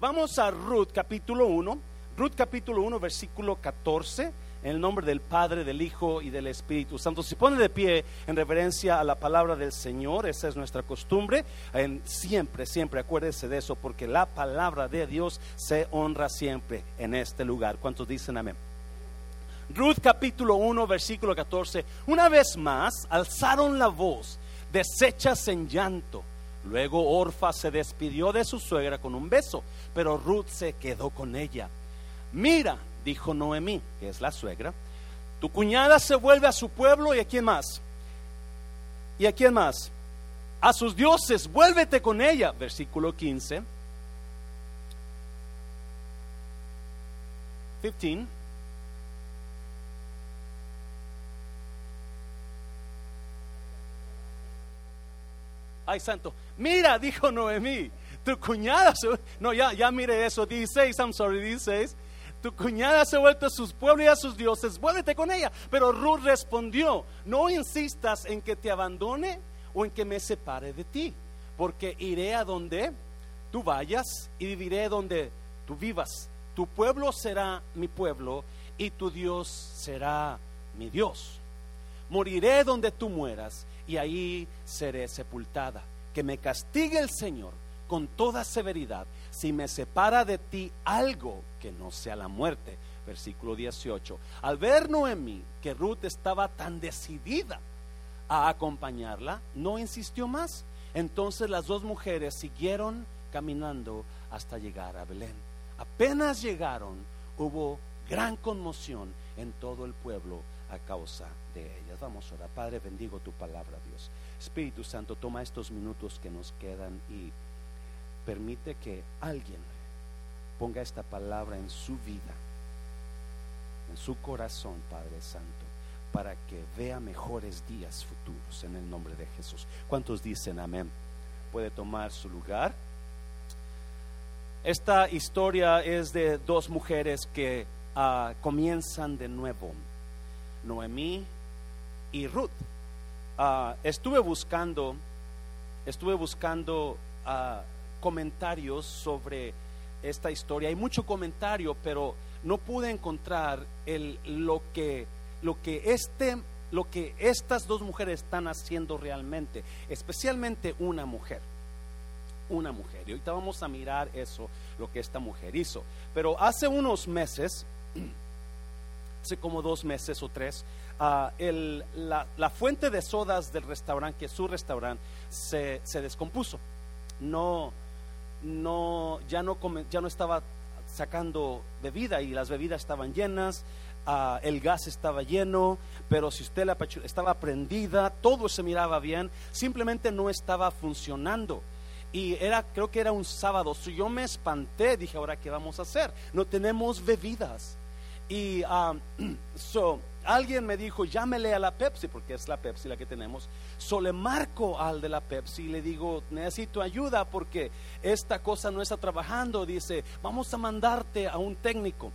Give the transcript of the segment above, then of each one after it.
Vamos a Ruth capítulo 1. Ruth capítulo 1, versículo 14. En el nombre del Padre, del Hijo y del Espíritu Santo. Se pone de pie en reverencia a la palabra del Señor. Esa es nuestra costumbre. En, siempre, siempre acuérdese de eso, porque la palabra de Dios se honra siempre en este lugar. ¿Cuántos dicen amén? Ruth capítulo 1, versículo 14. Una vez más alzaron la voz, deshechas en llanto. Luego Orfa se despidió de su suegra con un beso, pero Ruth se quedó con ella. Mira, dijo Noemí, que es la suegra, tu cuñada se vuelve a su pueblo y a quién más. ¿Y a quién más? A sus dioses, vuélvete con ella. Versículo 15. 15. Ay, santo. Mira, dijo Noemí, tu cuñada se... No, ya, ya mire eso, 16, I'm sorry, 16. Tu cuñada se ha vuelto a sus pueblos y a sus dioses, vuélvete con ella. Pero Ruth respondió, no insistas en que te abandone o en que me separe de ti, porque iré a donde tú vayas y viviré donde tú vivas. Tu pueblo será mi pueblo y tu Dios será mi Dios. Moriré donde tú mueras y ahí seré sepultada. Que me castigue el Señor con toda severidad si me separa de ti algo que no sea la muerte. Versículo 18. Al ver Noemí que Ruth estaba tan decidida a acompañarla, no insistió más. Entonces las dos mujeres siguieron caminando hasta llegar a Belén. Apenas llegaron, hubo gran conmoción en todo el pueblo causa de ellas. Vamos a. Padre, bendigo tu palabra, Dios. Espíritu Santo, toma estos minutos que nos quedan y permite que alguien ponga esta palabra en su vida, en su corazón, Padre Santo, para que vea mejores días futuros en el nombre de Jesús. ¿Cuántos dicen amén? Puede tomar su lugar. Esta historia es de dos mujeres que uh, comienzan de nuevo, Noemí y Ruth. Uh, estuve buscando, estuve buscando uh, comentarios sobre esta historia. Hay mucho comentario, pero no pude encontrar el, lo que lo que este lo que estas dos mujeres están haciendo realmente, especialmente una mujer. Una mujer. Y ahorita vamos a mirar eso, lo que esta mujer hizo. Pero hace unos meses, hace como dos meses o tres, uh, la, fuente de sodas del restaurante, que es su restaurante, se, descompuso. No, no, ya no, ya no estaba sacando bebida y las bebidas estaban llenas, uh, el gas estaba lleno, pero si usted la estaba prendida, todo se miraba bien, simplemente no estaba funcionando. Y era, creo que era un sábado, so yo me espanté, dije, ahora qué vamos a hacer, no tenemos bebidas. Y um, so, alguien me dijo, llámele a la Pepsi, porque es la Pepsi la que tenemos. So le marco al de la Pepsi y le digo, necesito ayuda porque esta cosa no está trabajando. Dice, vamos a mandarte a un técnico.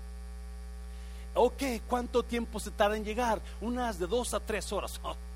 Ok, ¿cuánto tiempo se tarda en llegar? Unas de dos a tres horas. Oh,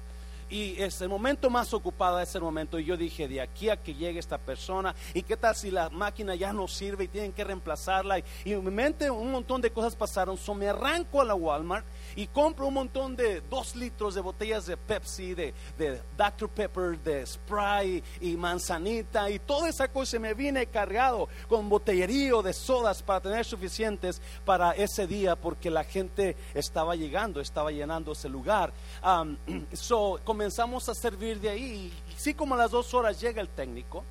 y es el momento más ocupado es el momento. Y yo dije de aquí a que llegue esta persona y qué tal si la máquina ya no sirve y tienen que reemplazarla y, y en mi mente un montón de cosas pasaron. So me arranco a la Walmart y compro un montón de dos litros de botellas de Pepsi de, de Dr. Pepper de Spray y manzanita y toda esa cosa. Me vine cargado con botellerío de sodas para tener suficientes para ese día porque la gente estaba llegando estaba llenando ese lugar. Um, so comenzamos a servir de ahí. Y sí, como a las dos horas llega el técnico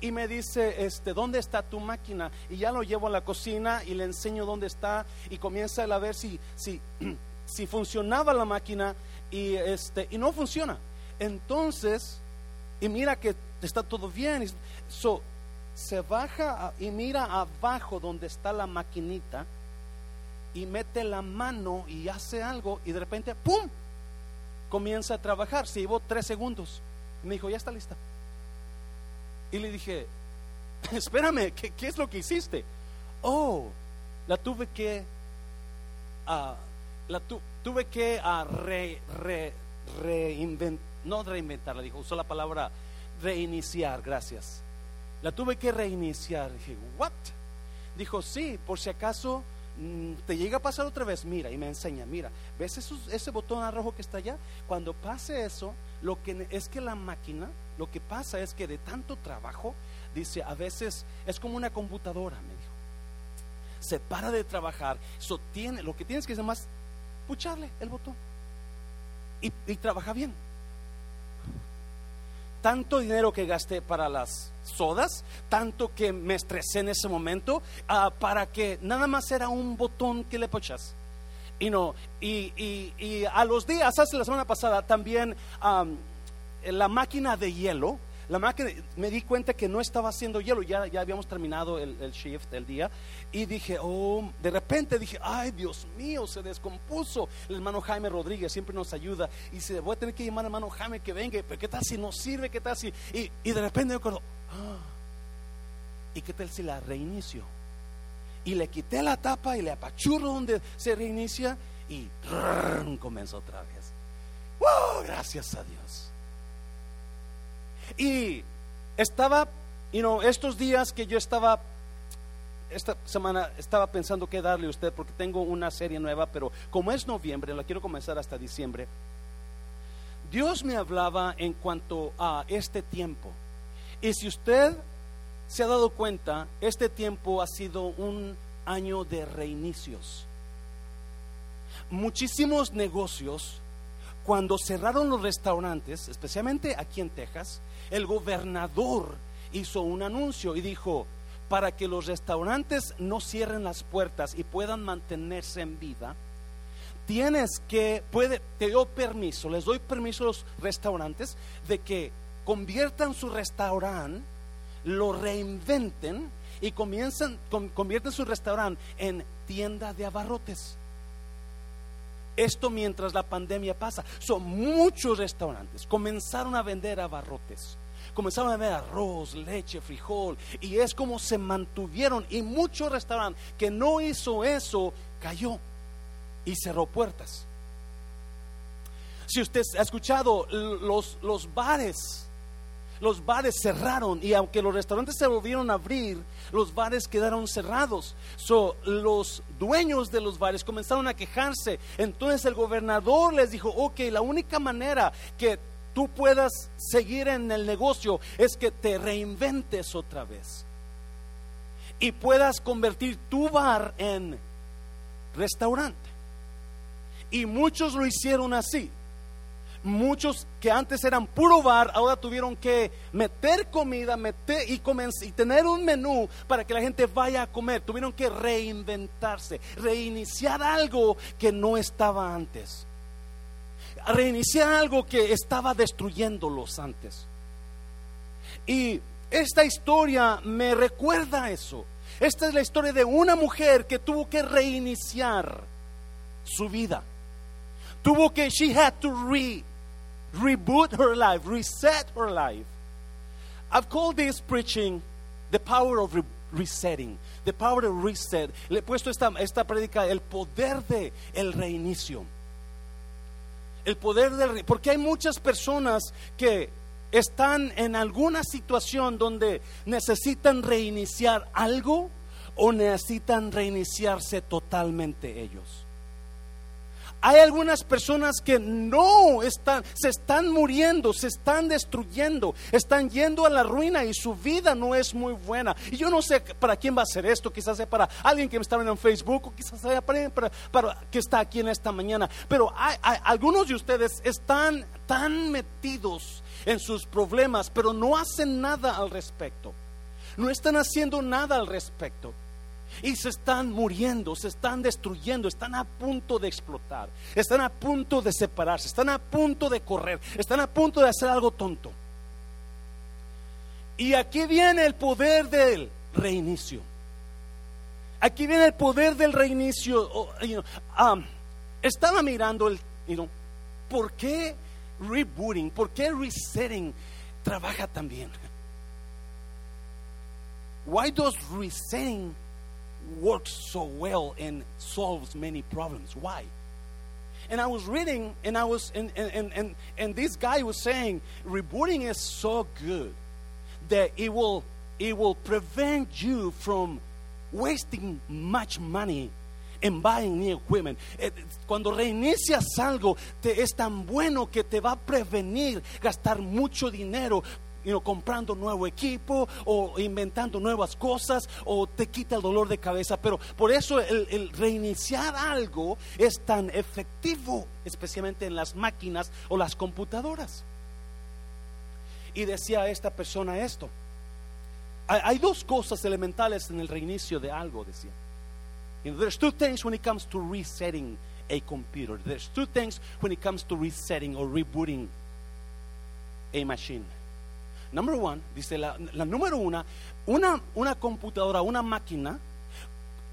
y me dice, este, ¿dónde está tu máquina? Y ya lo llevo a la cocina y le enseño dónde está y comienza a ver si, si, si funcionaba la máquina y, este, y no funciona. Entonces, y mira que está todo bien. So, se baja y mira abajo donde está la maquinita y mete la mano y hace algo y de repente, ¡pum! Comienza a trabajar. Se llevó tres segundos. Me dijo, ya está lista. Y le dije, espérame, ¿qué, qué es lo que hiciste? Oh, la tuve que, uh, la tu, tuve que uh, re, re, reinventar, no reinventar, le dijo, usó la palabra reiniciar, gracias. La tuve que reiniciar. Dije, ¿what? Dijo, sí, por si acaso te llega a pasar otra vez, mira, y me enseña, mira, ¿ves ese botón rojo que está allá? Cuando pase eso, lo que es que la máquina, lo que pasa es que de tanto trabajo, dice, a veces es como una computadora, me dijo. Se para de trabajar, tiene, lo que tienes que hacer más, pucharle el botón. Y trabaja bien tanto dinero que gasté para las sodas, tanto que me estresé en ese momento, ah, para que nada más era un botón que le pochas. Y no, y, y, a los días, hace la semana pasada, también la máquina de hielo la máquina, me di cuenta que no estaba haciendo hielo, ya, ya habíamos terminado el, shift del día y dije, oh, de repente dije, ay Dios mío, se descompuso. El hermano Jaime Rodríguez siempre nos ayuda y dice, voy a tener que llamar al hermano Jaime que venga, pero ¿qué tal si no sirve? ¿Qué tal si? Y, y de repente me acuerdo, ah, ¿y qué tal si la reinicio? Y le quité la tapa y le apachurro donde se reinicia y comenzó otra vez. ¡Wow! Gracias a Dios. Y estaba, you estos días que yo estaba, esta semana estaba pensando qué darle a usted porque tengo una serie nueva, pero como es noviembre, la quiero comenzar hasta diciembre. Dios me hablaba en cuanto a este tiempo. Y si usted se ha dado cuenta, este tiempo ha sido un año de reinicios. Muchísimos negocios, cuando cerraron los restaurantes, especialmente aquí en Texas, el gobernador hizo un anuncio y dijo, para que los restaurantes no cierren las puertas y puedan mantenerse en vida, tienes que, te doy permiso, les doy permiso a los restaurantes de que conviertan su restaurante, lo reinventen y comienzan, convierten su restaurante en tienda de abarrotes. Esto mientras la pandemia pasa. Son muchos restaurantes. Comenzaron a vender abarrotes. Comenzaron a vender arroz, leche, frijol. Y es como se mantuvieron. Y muchos restaurantes que no hizo eso, cayó y cerró puertas. Si usted ha escuchado los, los bares los bares cerraron y aunque los restaurantes se volvieron a abrir, los bares quedaron cerrados. So, los dueños de los bares comenzaron a quejarse. Entonces el gobernador les dijo, ok, la única manera que tú puedas seguir en el negocio es que te reinventes otra vez y puedas convertir tu bar en restaurante. Y muchos lo hicieron así. Muchos que antes eran puro bar, ahora tuvieron que meter comida meter y, y tener un menú para que la gente vaya a comer. Tuvieron que reinventarse, reiniciar algo que no estaba antes. Reiniciar algo que estaba destruyéndolos antes. Y esta historia me recuerda eso. Esta es la historia de una mujer que tuvo que reiniciar su vida. Tuvo que, she had to re reboot her life, reset her life. I've called this preaching the power of resetting, the power of reset. Le he puesto esta, esta predica el poder de el reinicio. El poder del porque hay muchas personas que están en alguna situación donde necesitan reiniciar algo o necesitan reiniciarse totalmente ellos. Hay algunas personas que no están, se están muriendo, se están destruyendo, están yendo a la ruina y su vida no es muy buena. Y yo no sé para quién va a ser esto, quizás sea para alguien que me está viendo en Facebook quizás sea para, para, que está aquí en esta mañana. Pero hay, algunos de ustedes están tan metidos en sus problemas, pero no hacen nada al respecto. No están haciendo nada al respecto y se están muriendo, se están destruyendo, están a punto de explotar, están a punto de separarse, están a punto de correr, están a punto de hacer algo tonto. Y aquí viene el poder del reinicio. Aquí viene el poder del reinicio. Oh, um, estaba mirando el, ¿por qué rebooting, por qué resetting trabaja tan bien? Why does resetting works so well and solves many problems. Why? And I was reading, and I was, and, and, and, and this guy was saying, rebooting is so good that it will it will prevent you from wasting much money in buying new equipment. Eh, Cuando reinicias algo, te, es tan bueno que te va a prevenir gastar mucho dinero. You know, comprando nuevo equipo o inventando nuevas cosas o te quita el dolor de cabeza. Pero por eso el, reiniciar algo es tan efectivo, especialmente en las máquinas o las computadoras. Y decía esta persona esto. Hay, dos cosas elementales en el reinicio de algo, decía. There's two things when it comes to resetting a computer. There's two things when it comes to resetting or rebooting a machine. Number one, dice la, la número una, una, una computadora, una máquina,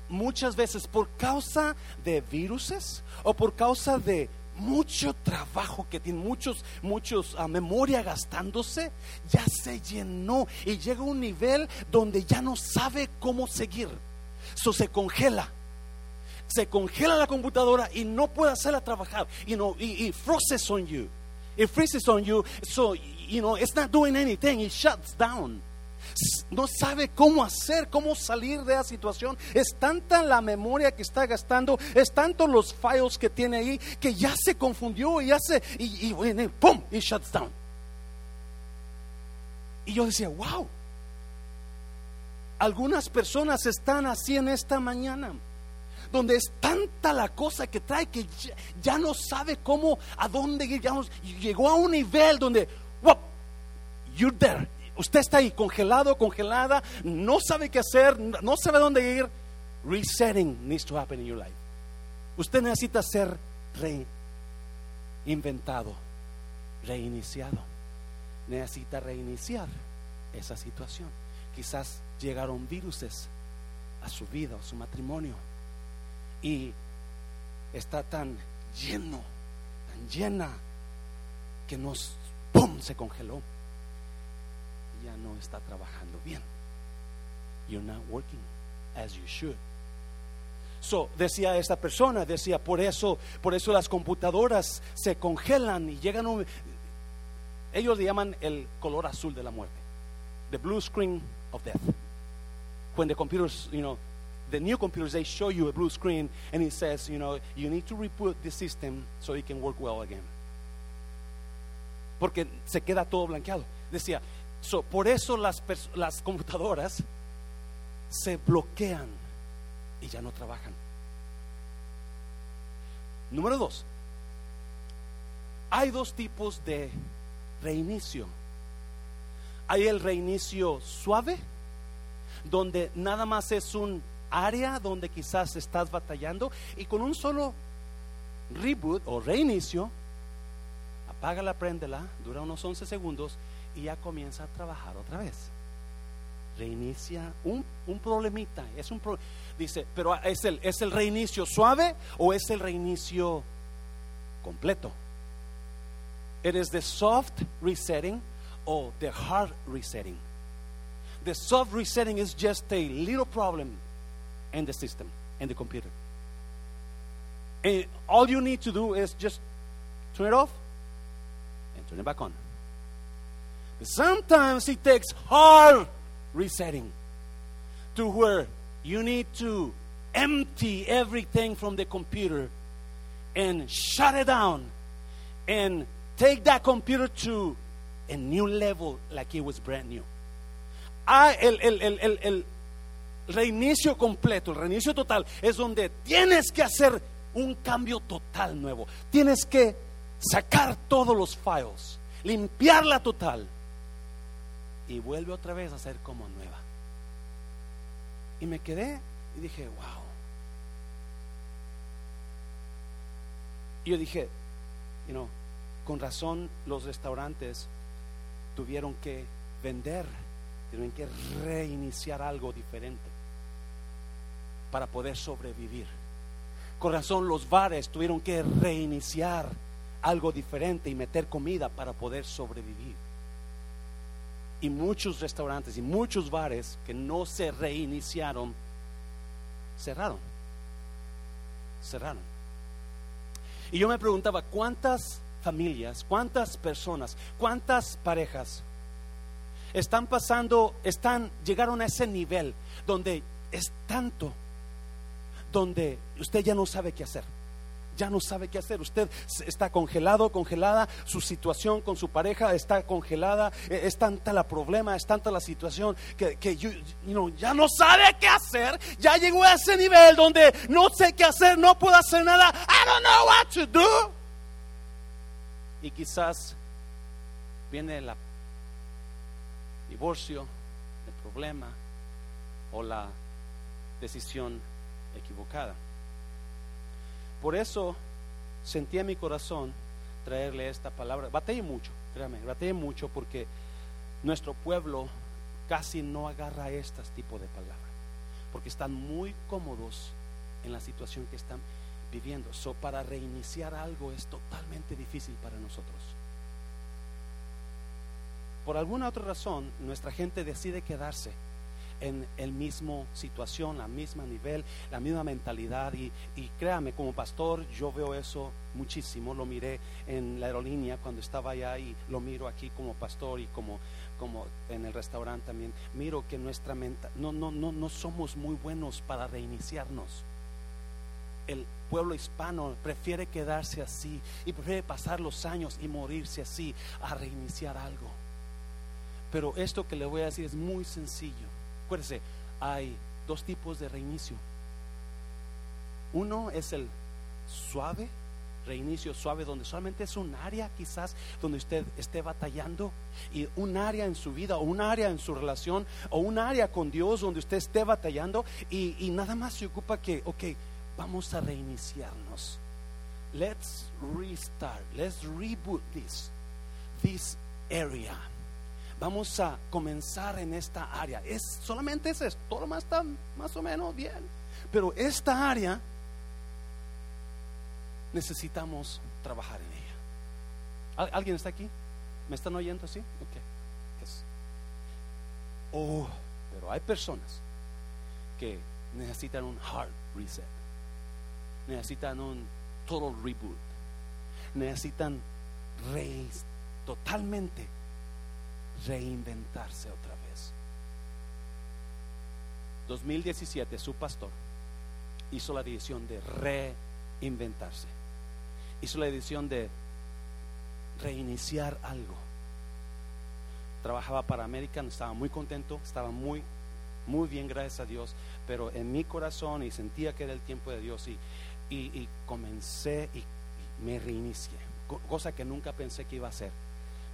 muchas veces por causa de viruses o por causa de mucho trabajo que tiene, muchos, muchos ah, memoria gastándose, ya se llenó y llega a un nivel donde ya no sabe cómo seguir. So se congela. Se congela la computadora y no puede hacerla trabajar. You know, y, y freezes on you. It freezes on you. So, you know, it's not doing anything. It shuts down. No sabe cómo hacer, cómo salir de la situación. Es tanta la memoria que está gastando, es tanto los files que tiene ahí que ya se confundió y ya se y, y, pum, it shuts down. Y yo decía, wow. Algunas personas están así en esta mañana, donde es tanta la cosa que trae que ya, no sabe cómo, a dónde ir. llegó a un nivel donde, you're there. Usted está ahí congelado, congelada, no sabe qué hacer, no sabe dónde ir. Resetting needs to happen in your life. Usted necesita ser reinventado, reiniciado. Necesita reiniciar esa situación. Quizás llegaron viruses a su vida, a su matrimonio. Y está tan lleno, tan llena, que nos, ¡pum!, se congeló. Ya no está trabajando bien. You're not working as you should. So, decía esta persona, decía, por eso, por eso las computadoras se congelan y llegan un, ellos le llaman el color azul de la muerte. The blue screen of death. When the computers, you know, the new computers, they show you a blue screen and it says, you know, you need to reboot the system so it can work well again. Porque se queda todo blanqueado. Decía, por eso las, las computadoras se bloquean y ya no trabajan. Número dos, hay dos tipos de reinicio. Hay el reinicio suave, donde nada más es un área donde quizás estás batallando y con un solo reboot o reinicio, apágala, préndela, dura unos 11 segundos y ya comienza a trabajar otra vez. Reinicia un, un problemita, es un pro- dice, pero es el, es el reinicio suave o es el reinicio completo. It is the soft resetting or the hard resetting. The soft resetting is just a little problem in the system, in the computer. And all you need to do is just turn it off turn it back on. But sometimes it takes hard resetting to where you need to empty everything from the computer and shut it down and take that computer to a new level like it was brand new. Ah, el, el, el, el, reinicio completo, el reinicio total, es donde tienes que hacer un cambio total nuevo. Tienes que sacar todos los files, limpiarla total y vuelve otra vez a ser como nueva. Y me quedé y dije, wow. Y yo dije, you know, con razón los restaurantes tuvieron que vender, tuvieron que reiniciar algo diferente para poder sobrevivir. Con razón los bares tuvieron que reiniciar algo diferente y meter comida para poder sobrevivir. Y muchos restaurantes y muchos bares que no se reiniciaron, cerraron. Cerraron. Y yo me preguntaba, ¿cuántas familias, cuántas personas, cuántas parejas están pasando, están, llegaron a ese nivel donde es tanto, donde usted ya no sabe qué hacer. Ya no sabe qué hacer. Usted está congelado, congelada. Su situación con su pareja está congelada. E, es tanta la problema, es tanta la situación que, que ya no sabe qué hacer. Ya llegó a ese nivel donde no sé qué hacer, no puedo hacer nada. I don't know what to do. Y quizás viene el divorcio, el problema o la decisión equivocada. Por eso sentí en mi corazón traerle esta palabra. Batallé mucho, créame, batallé mucho porque nuestro pueblo casi no agarra este tipo de palabras, porque están muy cómodos en la situación que están viviendo. So, para reiniciar algo es totalmente difícil para nosotros. Por alguna otra razón, nuestra gente decide quedarse en el mismo situación, la misma nivel, la misma mentalidad. Y, créame, como pastor, yo veo eso muchísimo. Lo miré en la aerolínea cuando estaba allá y lo miro aquí como pastor y como, como en el restaurante también. Miro que nuestra mente, no, no, no, no somos muy buenos para reiniciarnos. El pueblo hispano prefiere quedarse así y prefiere pasar los años y morirse así a reiniciar algo. Pero esto que le voy a decir es muy sencillo. Acuérdese, hay dos tipos de reinicio. Uno es el suave, reinicio suave, donde solamente es un área quizás donde usted esté batallando y un área en su vida o un área en su relación o un área con Dios donde usted esté batallando y, y nada más se ocupa que, ok, vamos a reiniciarnos. Let's restart, let's reboot this, this area vamos a comenzar en esta área. Es solamente es todo lo más está más o menos bien. Pero esta área necesitamos trabajar en ella. ¿Alguien está aquí? ¿Me están oyendo así? Ok. Oh, pero hay personas que necesitan un hard reset. Necesitan un total reboot. Necesitan raise totalmente reinventarse otra vez. 2017, su pastor hizo la decisión de reinventarse. Hizo la decisión de reiniciar algo. Trabajaba para American, estaba muy contento, estaba muy, muy bien, gracias a Dios, pero en mi corazón y sentía que era el tiempo de Dios y, y, comencé y me reinicié, cosa que nunca pensé que iba a hacer.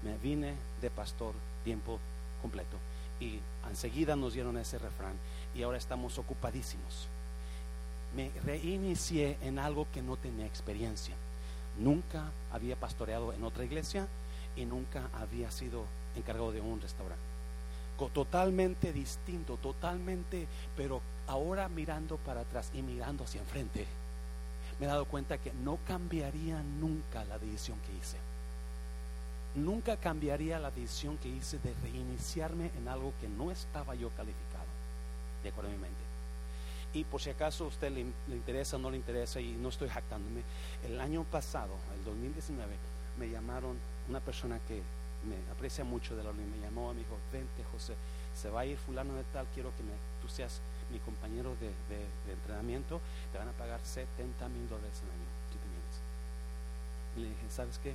Me vine de pastor tiempo completo. Y enseguida nos dieron ese refrán y ahora estamos ocupadísimos. Me reinicié en algo que no tenía experiencia. Nunca había pastoreado en otra iglesia y nunca había sido encargado de un restaurante. Totalmente distinto, totalmente, pero ahora mirando para atrás y mirando hacia enfrente, me he dado cuenta que no cambiaría nunca la decisión que hice nunca cambiaría la decisión que hice de reiniciarme en algo que no estaba yo calificado, de acuerdo a mi mente. Y por si acaso a usted le, interesa o no le interesa, y no estoy jactándome, el año pasado, el 2019, me llamaron una persona que me aprecia mucho de la me llamó, me dijo, vente José, se va a ir fulano de tal, quiero que me, tú seas mi compañero de, entrenamiento, te van a pagar 70 mil dólares al año. Y le dije, ¿sabes qué?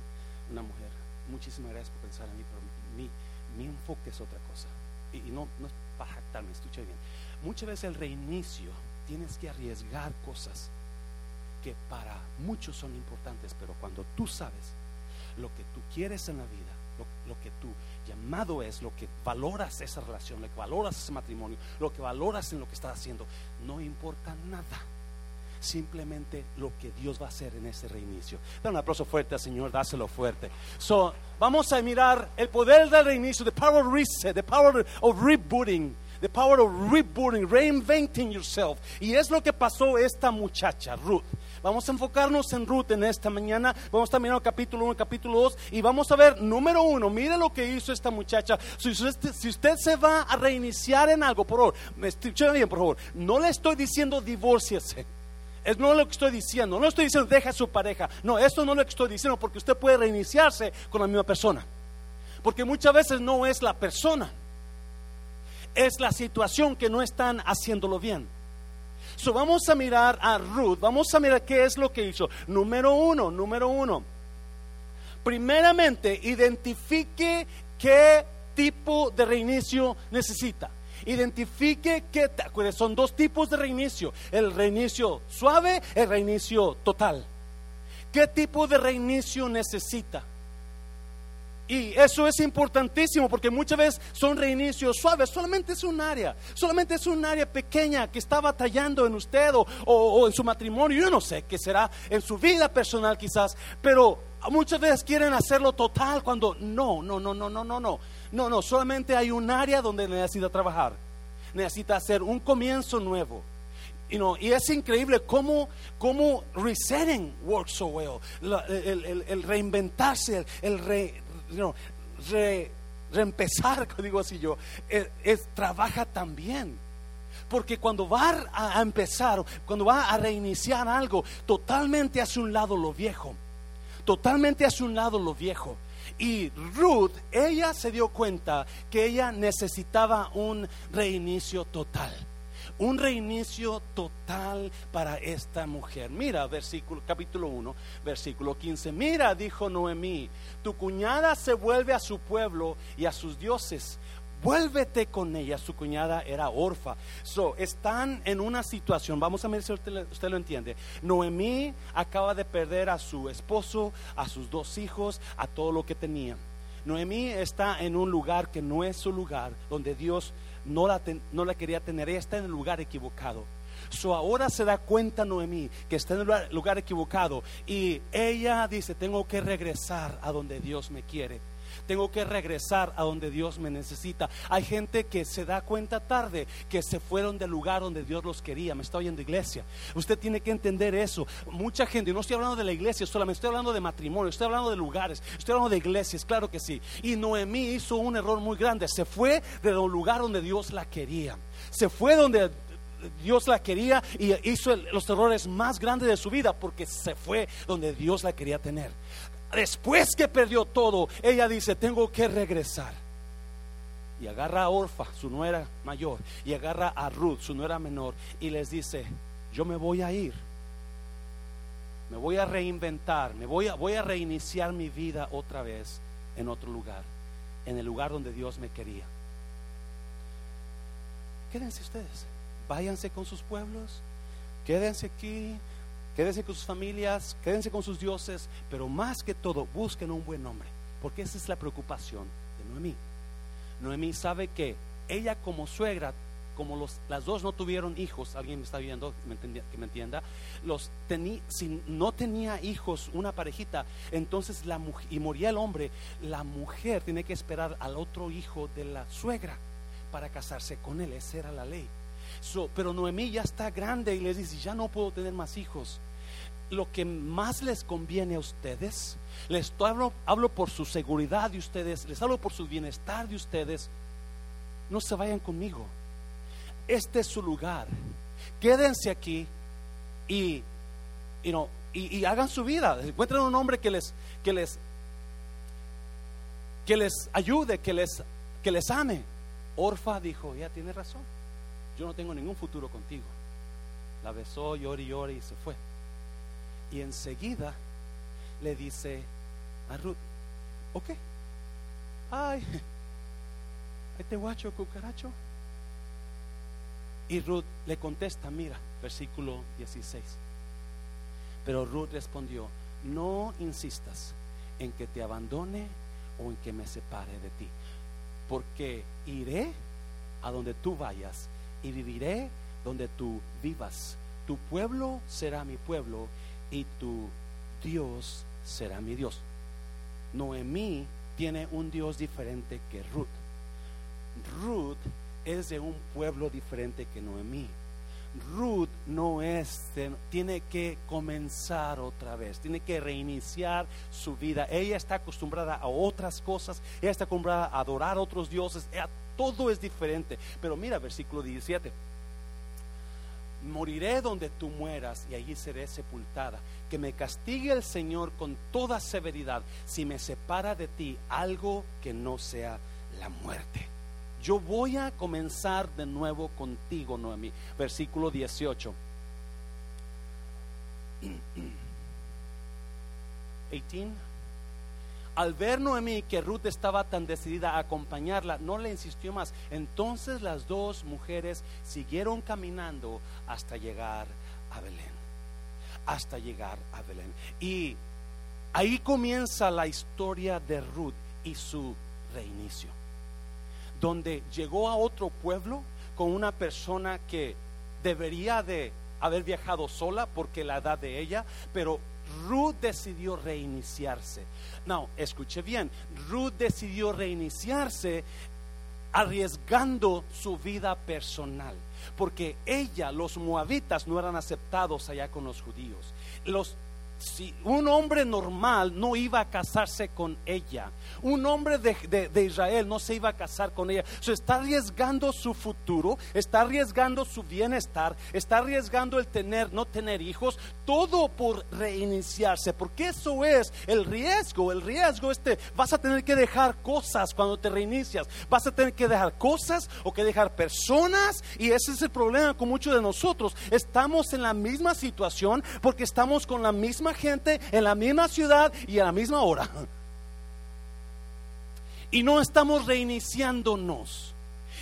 Una mujer muchísimas gracias por pensar en mí, pero mi, mi enfoque es otra cosa. Y, no, no es para jactarme, escuche bien. Muchas veces el reinicio tienes que arriesgar cosas que para muchos son importantes, pero cuando tú sabes lo que tú quieres en la vida, lo, lo, que tu llamado es, lo que valoras esa relación, lo que valoras ese matrimonio, lo que valoras en lo que estás haciendo, no importa nada simplemente lo que Dios va a hacer en ese reinicio. Da un aplauso fuerte al Señor, dáselo fuerte. So, vamos a mirar el poder del reinicio, the power of reset, the power of rebooting. The power of rebooting, reinventing yourself. Y es lo que pasó esta muchacha, Ruth. Vamos a enfocarnos en Ruth en esta mañana. Vamos a mirar el capítulo 1, capítulo 2 y vamos a ver, número uno, mire lo que hizo esta muchacha. Si usted, si usted se va a reiniciar en algo, por favor, me escuchen bien, por favor, no le estoy diciendo divórciese. Es no lo que estoy diciendo. No estoy diciendo deja a su pareja. No, esto no es lo que estoy diciendo porque usted puede reiniciarse con la misma persona. Porque muchas veces no es la persona. es la situación que no están haciéndolo bien. So, vamos a mirar a Ruth, vamos a mirar qué es lo que hizo. Número uno, número uno. Primeramente, identifique qué tipo de reinicio necesita. Identifique que son dos tipos de reinicio, el reinicio suave, el reinicio total. ¿Qué tipo de reinicio necesita? Y eso es importantísimo porque muchas veces son reinicios suaves, solamente es un área, solamente es un área pequeña que está batallando en usted o, o, en su matrimonio, yo no sé qué será en su vida personal quizás, pero muchas veces quieren hacerlo total cuando no, no, no, no, no, no, no. No, no, solamente hay un área donde necesita trabajar. Necesita hacer un comienzo nuevo. You know, y es increíble cómo, cómo resetting works so well. El, el, reinventarse, el, re, you know, re, reempezar, digo así yo, es, es, trabaja también. Porque cuando va a empezar, cuando va a reiniciar algo, totalmente hace un lado lo viejo Totalmente hace un lado lo viejo. Y Ruth, ella se dio cuenta que ella necesitaba un reinicio total un reinicio total para esta mujer. Mira, versículo, capítulo 1, versículo 15. Mira, dijo Noemí, tu cuñada se vuelve a su pueblo y a sus dioses. Vuélvete con ella. Su cuñada era orfa. So, están en una situación, vamos a ver si usted, lo entiende. Noemí acaba de perder a su esposo, a sus dos hijos, a todo lo que tenía. Noemí está en un lugar que no es su lugar, donde Dios no la, no la quería tener, ella está en el lugar equivocado. So ahora se da cuenta Noemí que está en el lugar equivocado y ella dice, tengo que regresar a donde Dios me quiere. Tengo que regresar a donde Dios me necesita. Hay gente que se da cuenta tarde que se fueron del lugar donde Dios los quería. Me está oyendo iglesia. Usted tiene que entender eso. Mucha gente, no estoy hablando de la iglesia solamente, estoy hablando de matrimonio, estoy hablando de lugares, estoy hablando de iglesias, claro que sí. Y Noemí hizo un error muy grande. Se fue de un lugar donde Dios la quería. Se fue donde Dios la quería y hizo los errores más grandes de su vida porque se fue donde Dios la quería tener después que perdió todo, ella dice, tengo que regresar. Y agarra a Orfa, su nuera mayor, y agarra a Ruth, su nuera menor, y les dice, yo me voy a ir. Me voy a reinventar, me voy a, voy a reiniciar mi vida otra vez en otro lugar, en el lugar donde Dios me quería. Quédense ustedes, váyanse con sus pueblos, quédense aquí, Quédense con sus familias, quédense con sus dioses, pero más que todo busquen un buen nombre, porque esa es la preocupación de Noemí. Noemí sabe que ella como suegra, como los, las dos no tuvieron hijos, alguien me está viendo que me entienda, los si no tenía hijos una parejita, entonces la y moría el hombre, la mujer tiene que esperar al otro hijo de la suegra para casarse con él, esa era la ley. pero Noemí ya está grande y les dice, ya no puedo tener más hijos lo que más les conviene a ustedes, les hablo, hablo por su seguridad de ustedes, les hablo por su bienestar de ustedes, no se vayan conmigo. Este es su lugar. Quédense aquí y, y, hagan su vida. Encuentren un hombre que les, que les, que les ayude, que les, que les ame. Orfa dijo, ya tiene razón. Yo no tengo ningún futuro contigo. La besó, lloró y lloró y se fue. Y enseguida le dice a Ruth, ok, ay, ahí te guacho, cucaracho. Y Ruth le contesta, mira, versículo 16. Pero Ruth respondió, no insistas en que te abandone o en que me separe de ti, porque iré a donde tú vayas y viviré donde tú vivas. Tu pueblo será mi pueblo y tu Dios será mi Dios. Noemí tiene un Dios diferente que Ruth. Ruth es de un pueblo diferente que Noemí. Ruth no es, tiene que comenzar otra vez, tiene que reiniciar su vida. Ella está acostumbrada a otras cosas, ella está acostumbrada a adorar a otros dioses, todo es diferente. Pero mira, versículo 17 moriré donde tú mueras y allí seré sepultada. Que me castigue el Señor con toda severidad si me separa de ti algo que no sea la muerte. Yo voy a comenzar de nuevo contigo, Noemí. Versículo 18. 18. Al ver Noemí que Ruth estaba tan decidida a acompañarla, no le insistió más. Entonces las dos mujeres siguieron caminando hasta llegar a Belén. Hasta llegar a Belén. Y ahí comienza la historia de Ruth y su reinicio. Donde llegó a otro pueblo con una persona que debería de haber viajado sola porque la edad de ella, pero Ruth decidió reiniciarse. No, escuche bien, Ruth decidió reiniciarse arriesgando su vida personal, porque ella, los moabitas, no eran aceptados allá con los judíos. Los si un hombre normal no iba a casarse con ella, un hombre de, Israel no se iba a casar con ella, se está arriesgando su futuro, está arriesgando su bienestar, está arriesgando el tener, no tener hijos, todo por reiniciarse, porque eso es el riesgo, el riesgo este, vas a tener que dejar cosas cuando te reinicias, vas a tener que dejar cosas o que dejar personas, y ese es el problema con muchos de nosotros, estamos en la misma situación porque estamos con la misma gente, en la misma ciudad y a la misma hora. Y no estamos reiniciándonos.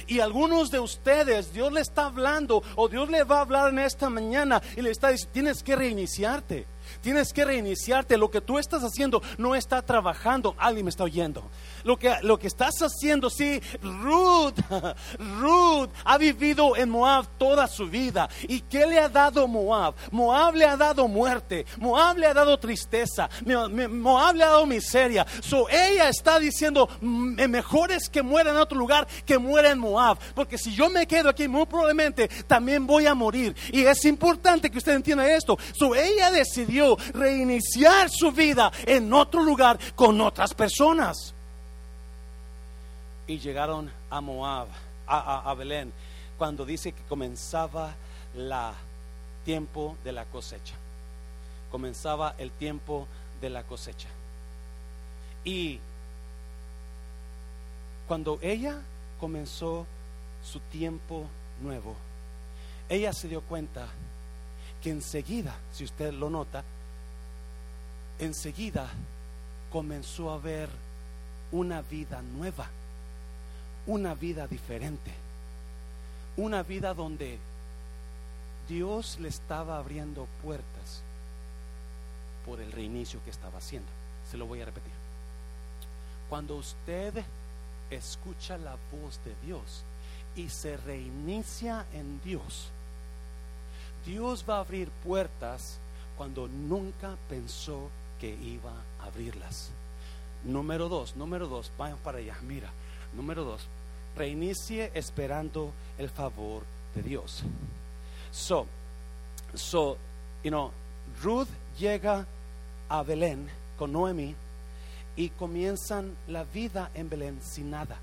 Y algunos de ustedes, Dios le está hablando o Dios le va a hablar en esta mañana y le está diciendo, tienes que reiniciarte. Tienes que reiniciarte. Lo que tú estás haciendo no está trabajando. Alguien me está oyendo. Lo que, lo que estás haciendo, sí, Ruth, Ruth ha vivido en Moab toda su vida. ¿Y qué le ha dado Moab? Moab le ha dado muerte. Moab le ha dado tristeza. Moab le ha dado miseria. So ella está diciendo, mejor es que muera en otro lugar que muera en Moab. Porque si yo me quedo aquí, muy probablemente también voy a morir. Y es importante que usted entienda esto. So ella decidió reiniciar su vida en otro lugar con otras personas. Y llegaron a Moab, a, Belén, cuando dice que comenzaba la tiempo de la cosecha. Comenzaba el tiempo de la cosecha. Y cuando ella comenzó su tiempo nuevo, ella se dio cuenta que enseguida, si usted lo nota, enseguida comenzó a ver una vida nueva, una vida diferente, una vida donde Dios le estaba abriendo puertas por el reinicio que estaba haciendo. Se lo voy a repetir. Cuando usted escucha la voz de Dios y se reinicia en Dios, Dios va a abrir puertas cuando nunca pensó iba a abrirlas. Número dos, número dos, vayan para allá, mira. Número dos, reinicie esperando el favor de Dios. So, so, you know, Ruth llega a Belén con Noemi y comienzan la vida en Belén sin nada.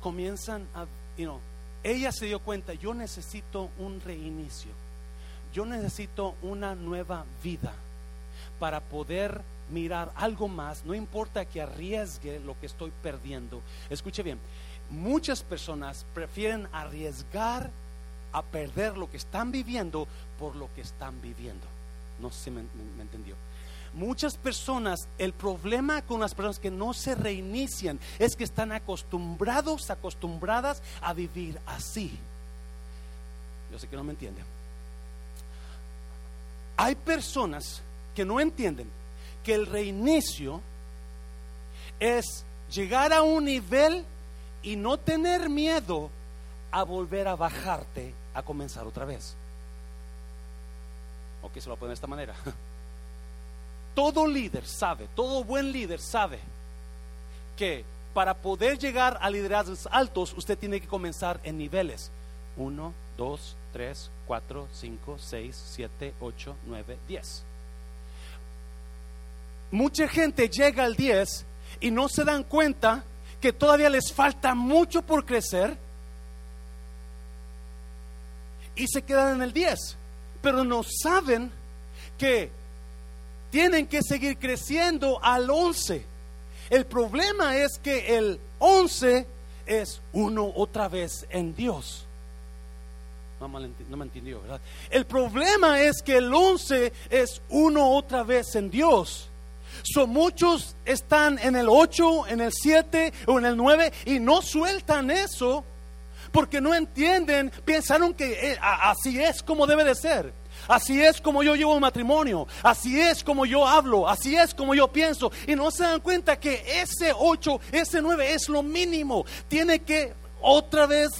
Comienzan a, you know, ella se dio cuenta, yo necesito un reinicio, yo necesito una nueva vida para poder mirar algo más, no importa que arriesgue lo que estoy perdiendo. Escuche bien, muchas personas prefieren arriesgar a perder lo que están viviendo por lo que están viviendo. No sé si me, me entendió. Muchas personas, el problema con las personas que no se reinician es que están acostumbrados, acostumbradas a vivir así. Yo sé que no me entienden. Hay personas que no entienden que el reinicio es llegar a un nivel y no tener miedo a volver a bajarte a comenzar otra vez. Ok, se lo ponen de esta manera. todo líder sabe, todo buen líder sabe que para poder llegar a liderazgos altos, usted tiene que comenzar en niveles. 1, 2, 3, 4, 5, 6, 7, 8, 9, 10. Mucha gente llega al 10 y no se dan cuenta que todavía les falta mucho por crecer y se quedan en el 10, pero no saben que tienen que seguir creciendo al 11. El problema es que el 11 es uno otra vez en Dios. No, me entendió, ¿verdad? El problema es que el 11 es uno otra vez en Dios. So, muchos están en el 8, en el 7 o en el 9 y no sueltan eso porque no entienden, pensaron que eh, así es como debe de ser. Así es como yo llevo un matrimonio. Así es como yo hablo. Así es como yo pienso. Y no se dan cuenta que ese 8, ese 9 es lo mínimo. Tiene que otra vez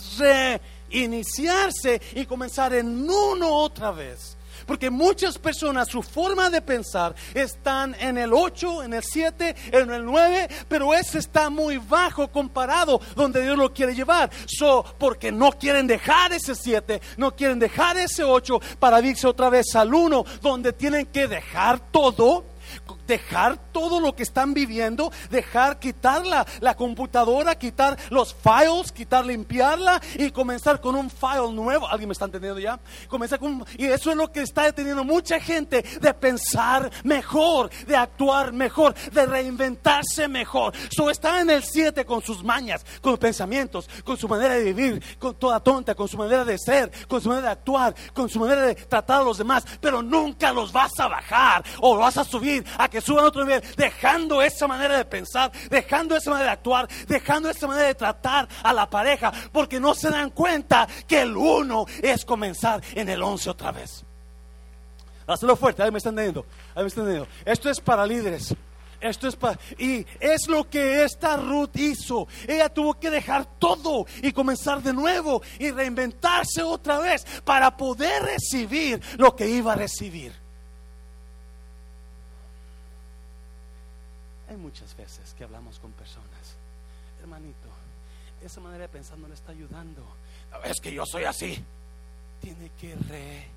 reiniciarse y comenzar en uno otra vez. Porque muchas personas, su forma de pensar están en el 8, en el 7, en el 9, pero ese está muy bajo comparado donde Dios lo quiere llevar. So, porque no quieren dejar ese 7, no quieren dejar ese 8 para irse otra vez al 1, donde tienen que dejar todo dejar todo lo que están viviendo, dejar quitar la, computadora, quitar los files, quitar, limpiarla y comenzar con un file nuevo. ¿Alguien me está entendiendo ya? Comenzar con, y eso es lo que está deteniendo mucha gente de pensar mejor, de actuar mejor, de reinventarse mejor. So está en el 7 con sus mañas, con sus pensamientos, con su manera de vivir, con toda tonta, con su manera de ser, con su manera de actuar, con su manera de tratar a los demás, pero nunca los vas a bajar o vas a subir a que suban a otro nivel, dejando esa manera de pensar, dejando esa manera de actuar, dejando esa manera de tratar a la pareja, porque no se dan cuenta que el uno es comenzar en el once otra vez. Hazlo fuerte, ahí me están entendiendo, ahí me están entendiendo. Esto es para líderes. Esto es para... Y es lo que esta Ruth hizo. Ella tuvo que dejar todo y comenzar de nuevo y reinventarse otra vez para poder recibir lo que iba a recibir. Hay muchas veces que hablamos con personas, hermanito, esa manera de pensar no le está ayudando. Es que yo soy así. Tiene que reiniciar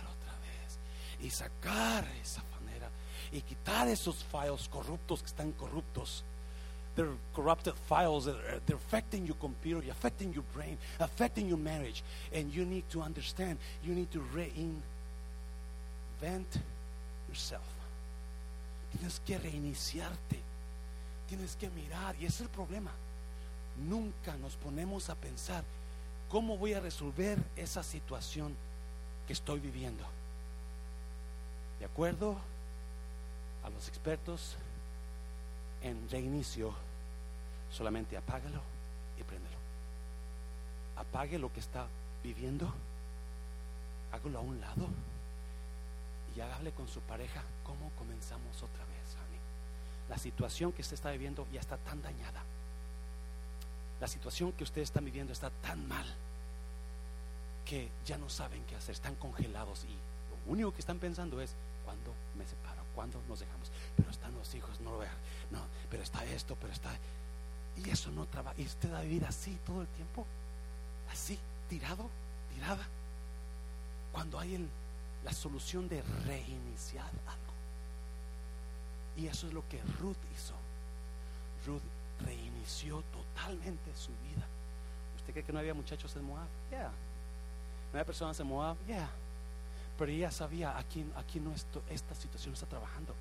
otra vez y sacar esa manera y quitar esos files corruptos que están corruptos. They're corrupted files that are, they're affecting your computer, affecting your brain, affecting your marriage. And you need to understand, you need to reinvent yourself. Tienes que reiniciarte. Tienes que mirar. Y ese es el problema. Nunca nos ponemos a pensar cómo voy a resolver esa situación que estoy viviendo. De acuerdo a los expertos en reinicio, solamente apágalo y préndelo. Apague lo que está viviendo, hágalo a un lado y hágale con su pareja cómo comenzamos otra vez, honey. La situación que usted está viviendo ya está tan dañada. La situación que ustedes están viviendo está tan mal que ya no saben qué hacer, están congelados y lo único que están pensando es cuándo me separo, cuándo nos dejamos. Pero están los hijos, no lo vean, no, pero está esto, pero está y eso no trabaja. Y usted va a vivir así todo el tiempo, así, tirado, tirada. Cuando hay el la solución de reiniciar algo. Y eso es lo que Ruth hizo. Ruth reinició totalmente su vida. ¿Usted cree que no había muchachos en Moab? Yeah. ¿No había personas en Moab? Yeah. Pero ella sabía aquí, aquí no esto, esta situación está trabajando.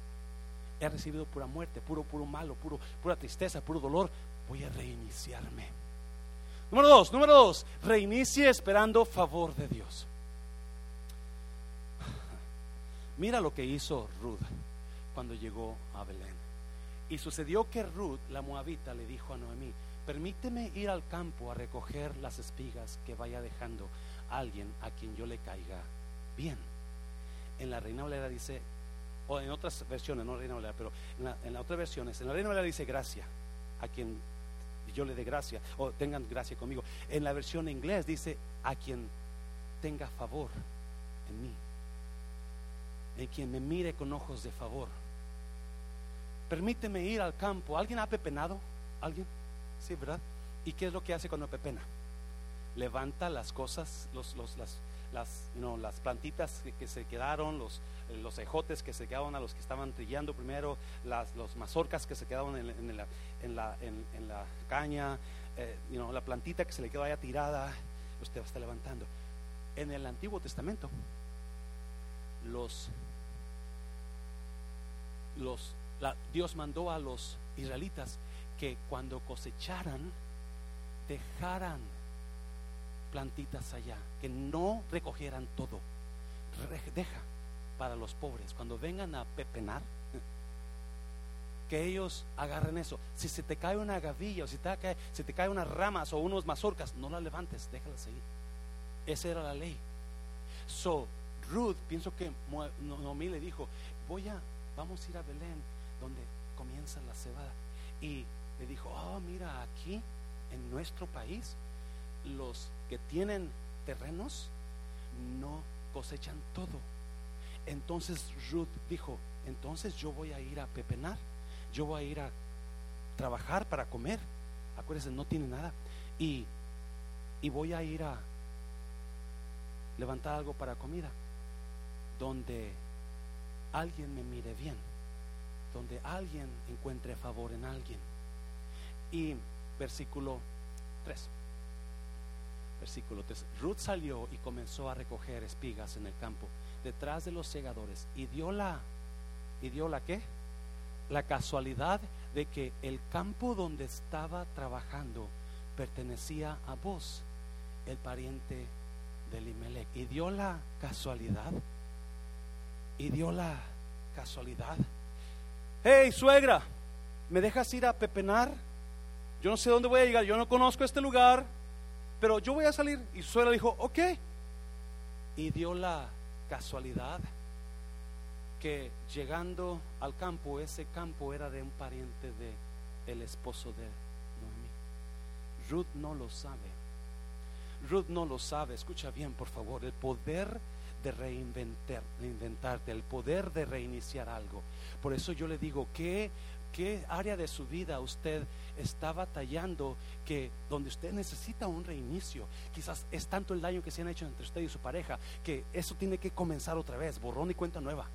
He recibido pura muerte, puro, puro malo, puro, pura tristeza, puro dolor. Voy a reiniciarme. Número dos, número dos, reinicie esperando favor de Dios. Mira lo que hizo Ruth cuando llegó a Belén. Y sucedió que Ruth, la moabita, le dijo a Noemí, permíteme ir al campo a recoger las espigas que vaya dejando alguien a quien yo le caiga bien. En la Reina Valera dice, o en otras versiones, no Reina Valera, pero en, la, en las otras versiones, en la Reina Valera dice gracia, a quien yo le dé gracia, o tengan gracia conmigo. En la versión en inglés dice, a quien tenga favor en mí en quien me mire con ojos de favor. Permíteme ir al campo. ¿Alguien ha pepenado? ¿Alguien? Sí, ¿verdad? ¿Y qué es lo que hace cuando pepena? Levanta las cosas, los, los, las, las, las plantitas que, se quedaron, los, los ejotes que se quedaron a los que estaban trillando primero, las los mazorcas que se quedaron en, la, en, la, en, la, caña, eh, la plantita que se le quedó allá tirada, usted va a estar levantando. En el Antiguo Testamento, los Dios mandó a los israelitas que cuando cosecharan, dejaran plantitas allá, que no recogieran todo. Deja para los pobres, cuando vengan a pepenar, que ellos agarren eso. Si se te cae una gavilla o si te cae, si te cae unas ramas o unos mazorcas, no las levantes, déjalas seguir. Esa era la ley. So, Ruth, pienso que Noemí le dijo, voy a, vamos a ir a Belén, donde comienza la cebada. Y le dijo, oh, mira, aquí en nuestro país, los que tienen terrenos no cosechan todo. Entonces Ruth dijo, entonces yo voy a ir a pepenar, yo voy a ir a trabajar para comer. Acuérdense, no tiene nada. Y, y voy a ir a levantar algo para comida, donde alguien me mire bien, donde alguien encuentre favor en alguien. Y versículo 3. Versículo 3. Ruth salió y comenzó a recoger espigas en el campo, detrás de los segadores, y dio la, y dio la qué? La casualidad de que el campo donde estaba trabajando pertenecía a vos, el pariente de Limelech. Y dio la casualidad, y dio la casualidad. Hey, suegra, ¿me dejas ir a pepenar? Yo no sé dónde voy a llegar, yo no conozco este lugar pero yo voy a salir. Y su suegra dijo, ok. Y dio la casualidad que llegando al campo, ese campo era de un pariente de el esposo de Noemí. Ruth no lo sabe. Ruth no lo sabe. Escucha bien, por favor. El poder reinventar, reinventarte, el poder de reiniciar algo. Por eso yo le digo que qué área de su vida usted está batallando que donde usted necesita un reinicio. Quizás es tanto el daño que se han hecho entre usted y su pareja que eso tiene que comenzar otra vez, borrón y cuenta nueva.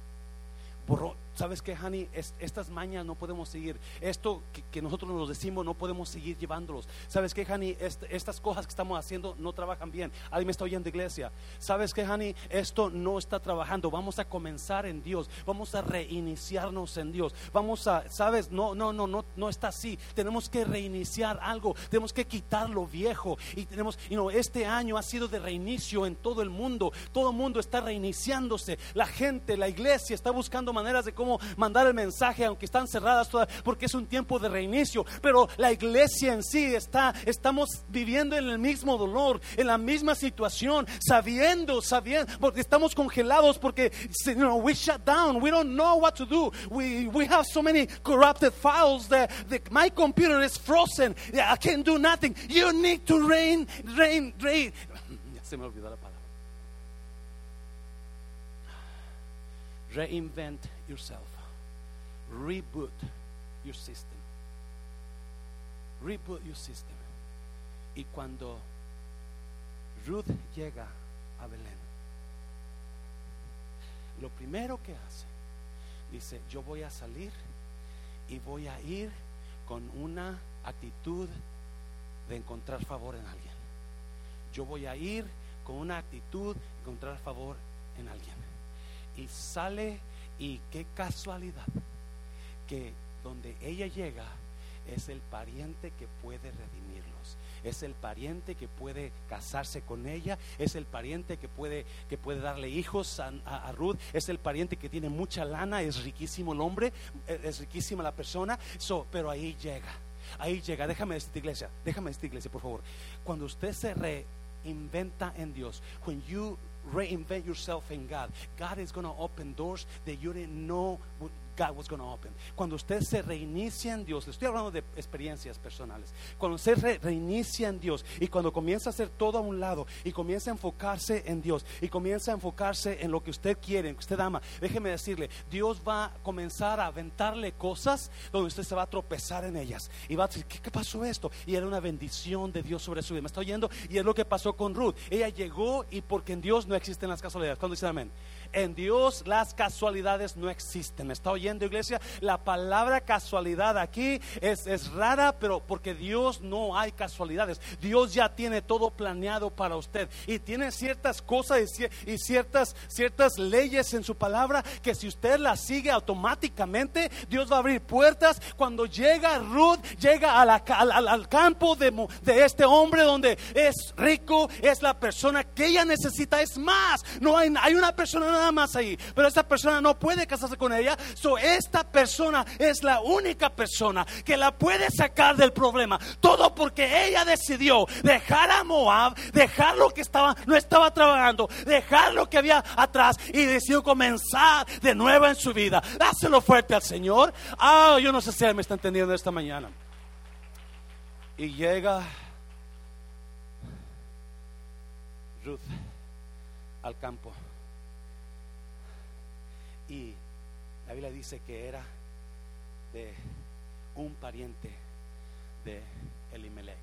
¿Sabes qué, Hani? estas mañas no podemos seguir. Esto que, nosotros nos decimos no podemos seguir llevándolos. ¿Sabes qué, Hani? estas cosas que estamos haciendo no trabajan bien. Alguien me está oyendo, iglesia. ¿Sabes qué, Hani? Esto no está trabajando. Vamos a comenzar en Dios. Vamos a reiniciarnos en Dios. Vamos a, ¿sabes? No, no, no, no, no está así. Tenemos que reiniciar algo. Tenemos que quitar lo viejo. Y tenemos, you know, este año ha sido de reinicio en todo el mundo. Todo el mundo está reiniciándose. La gente, la iglesia está buscando maneras de cómo mandar el mensaje, aunque están cerradas todas, porque es un tiempo de reinicio. Pero la iglesia en sí está, estamos viviendo en el mismo dolor, en la misma situación, sabiendo, sabiendo, porque estamos congelados, porque you know, we shut down, we don't know what to do. We, we have so many corrupted files that, my computer is frozen. I can't do nothing. You need to rain, rain, rain. Se me olvidó la palabra. Reinvent yourself. Reboot your system. Reboot your system. Y cuando Ruth llega a Belén, lo primero que hace, dice, yo voy a salir y voy a ir con una actitud de encontrar favor en alguien. Yo voy a ir con una actitud de encontrar favor en alguien. Y sale y qué casualidad que donde ella llega es el pariente que puede redimirlos. Es el pariente que puede casarse con ella, es el pariente que puede, que puede darle hijos a, Ruth, es el pariente que tiene mucha lana, es riquísimo el hombre, e, es riquísima la persona, so, pero ahí llega, ahí llega, déjame esta iglesia, déjame esta iglesia por favor. Cuando usted se reinventa en Dios, when you reinvent yourself in God. God is going to open doors that you didn't know God was going to open. Cuando usted se reinicia en Dios, le estoy hablando de experiencias personales. Cuando usted se reinicia en Dios y cuando comienza a hacer todo a un lado y comienza a enfocarse en Dios y comienza a enfocarse en lo que usted quiere, en lo que usted ama, déjeme decirle, Dios va a comenzar a aventarle cosas donde usted se va a tropezar en ellas y va a decir, ¿qué, pasó esto? Y era una bendición de Dios sobre su vida. ¿Me está oyendo? Y es lo que pasó con Ruth. Ella llegó y porque en Dios no existen las casualidades. cuando dice amén? En Dios las casualidades no existen. ¿Me está oyendo? Iglesia? La palabra casualidad aquí es, es rara, pero porque Dios no hay casualidades. Dios ya tiene todo planeado para usted y tiene ciertas cosas y, ciertas, ciertas leyes en su palabra que si usted las sigue automáticamente, Dios va a abrir puertas. Cuando llega Ruth, llega al, campo de, este hombre donde es rico, es la persona que ella necesita, es más. No hay, hay una persona nada más ahí, pero esta persona no puede casarse con ella. Esta persona es la única persona que la puede sacar del problema. Todo porque ella decidió dejar a Moab, dejar lo que estaba, no estaba trabajando, dejar lo que había atrás y decidió comenzar de nuevo en su vida. Dáselo fuerte al Señor. Ah, yo no sé si me está entendiendo esta mañana. Y llega Ruth al campo. Y la Biblia dice que era de un pariente de Elimelech,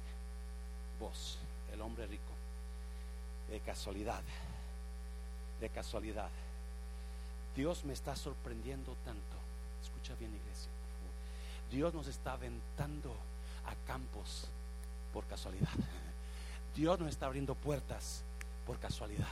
vos, el hombre rico, de casualidad, de casualidad. Dios me está sorprendiendo tanto. Escucha bien, iglesia. Dios nos está aventando a campos por casualidad. Dios nos está abriendo puertas por casualidad.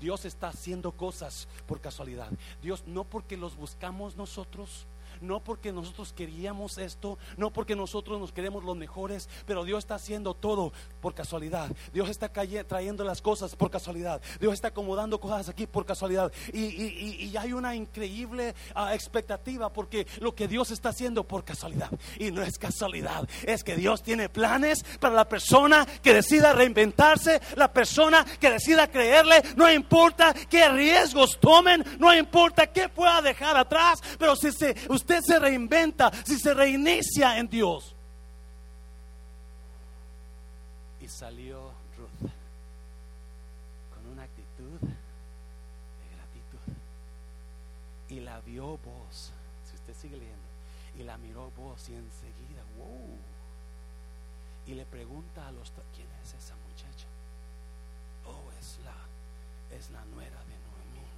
Dios está haciendo cosas por casualidad. Dios no porque los buscamos nosotros, no porque nosotros queríamos esto, no porque nosotros nos queremos los mejores, pero Dios está haciendo todo por casualidad. Dios está trayendo las cosas por casualidad. Dios está acomodando cosas aquí por casualidad. Y, hay una increíble ah, expectativa porque lo que Dios está haciendo por casualidad. Y no es casualidad, es que Dios tiene planes para la persona que decida reinventarse, la persona que decida creerle, no importa qué riesgos tomen, no importa qué pueda dejar atrás, pero si se, usted se reinventa, si se reinicia en Dios. Y salió Ruth con una actitud de gratitud. Y la vio vos, si usted sigue leyendo, y la miró vos y enseguida, wow. Y le pregunta a los, ¿quién es esa muchacha? Oh, es la, es la nuera de Noemí.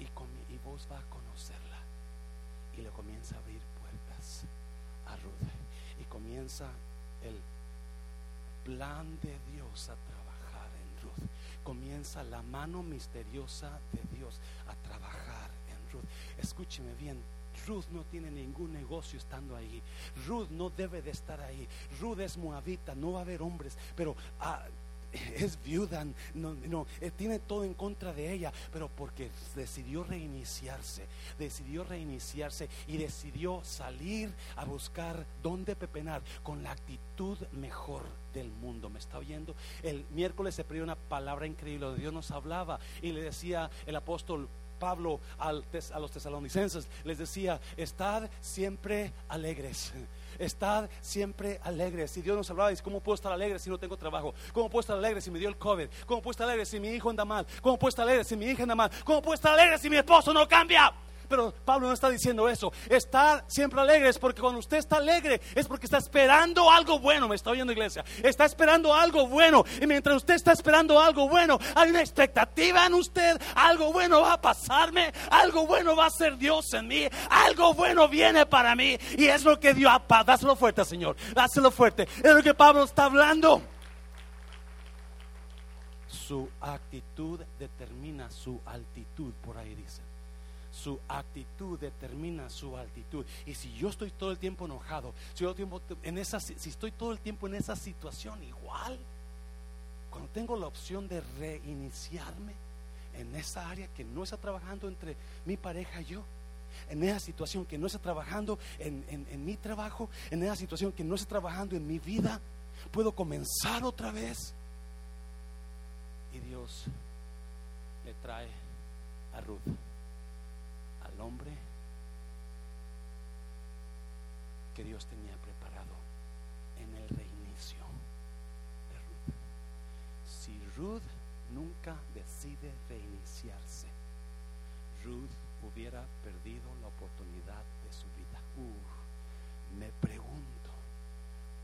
Y, y vos va a conocerla y le comienza a abrir puertas a Ruth. Y comienza el plan de Dios a trabajar en Ruth. Comienza la mano misteriosa de Dios a trabajar en Ruth. Escúcheme bien, Ruth no tiene ningún negocio estando ahí. Ruth no debe de estar ahí. Ruth es moabita, no va a haber hombres. Pero ah, es viuda, no, no, eh, tiene todo en contra de ella, pero porque decidió reiniciarse, decidió reiniciarse y decidió salir a buscar dónde pepenar con la actitud mejor del mundo. ¿Me está oyendo? El miércoles se perdió una palabra increíble, Dios nos hablaba y le decía el apóstol Pablo a los tesalonicenses, les decía, estad siempre alegres Estad siempre alegres. Si Dios nos hablaba, dice, ¿cómo puedo estar alegre si no tengo trabajo? ¿Cómo puedo estar alegre si me dio el COVID? ¿Cómo puedo estar alegre si mi hijo anda mal? ¿Cómo puedo estar alegre si mi hija anda mal? ¿Cómo puedo estar alegre si mi esposo no cambia? Pero Pablo no está diciendo eso. Estar siempre alegre es porque cuando usted está alegre es porque está esperando algo bueno. Me está oyendo, iglesia. Está esperando algo bueno. Y mientras usted está esperando algo bueno, hay una expectativa en usted. Algo bueno va a pasarme. Algo bueno va a ser Dios en mí. Algo bueno viene para mí. Y es lo que Dios. Dáselo fuerte, Señor. Dáselo fuerte. Es lo que Pablo está hablando. Su actitud determina su altitud, por ahí dice su actitud determina su altitud. Y si yo estoy todo el tiempo enojado, si, yo tiempo en esa, si estoy todo el tiempo en esa situación igual, cuando tengo la opción de reiniciarme en esa área que no está trabajando entre mi pareja y yo, en esa situación que no está trabajando en, en mi trabajo, en esa situación que no está trabajando en mi vida, puedo comenzar otra vez. Y Dios le trae a Ruth hombre que Dios tenía preparado en el reinicio de Ruth. Si Ruth nunca decide reiniciarse, Ruth hubiera perdido la oportunidad de su vida. me pregunto,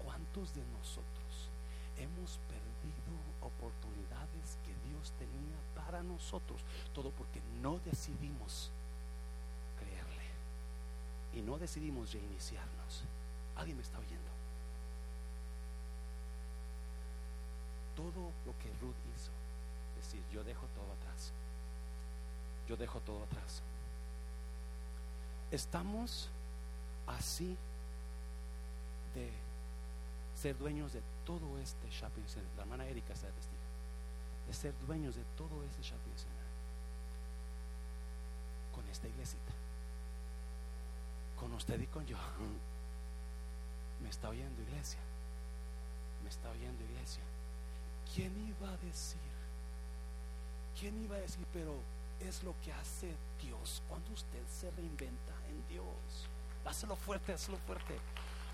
¿cuántos de nosotros hemos perdido oportunidades que Dios tenía para nosotros? Todo porque no decidimos y no decidimos reiniciarnos. ¿Alguien me está oyendo? Todo lo que Ruth hizo, es decir, yo dejo todo atrás. Yo dejo todo atrás. Estamos así de ser dueños de todo este shopping center. La hermana Erika está testigo. De ser dueños de todo este shopping center. Con esta iglesita. Usted y con yo. Me está oyendo iglesia. Me está oyendo iglesia. ¿Quién iba a decir? ¿Quién iba a decir? Pero es lo que hace Dios cuando usted se reinventa en Dios. Hazlo fuerte, hazlo fuerte.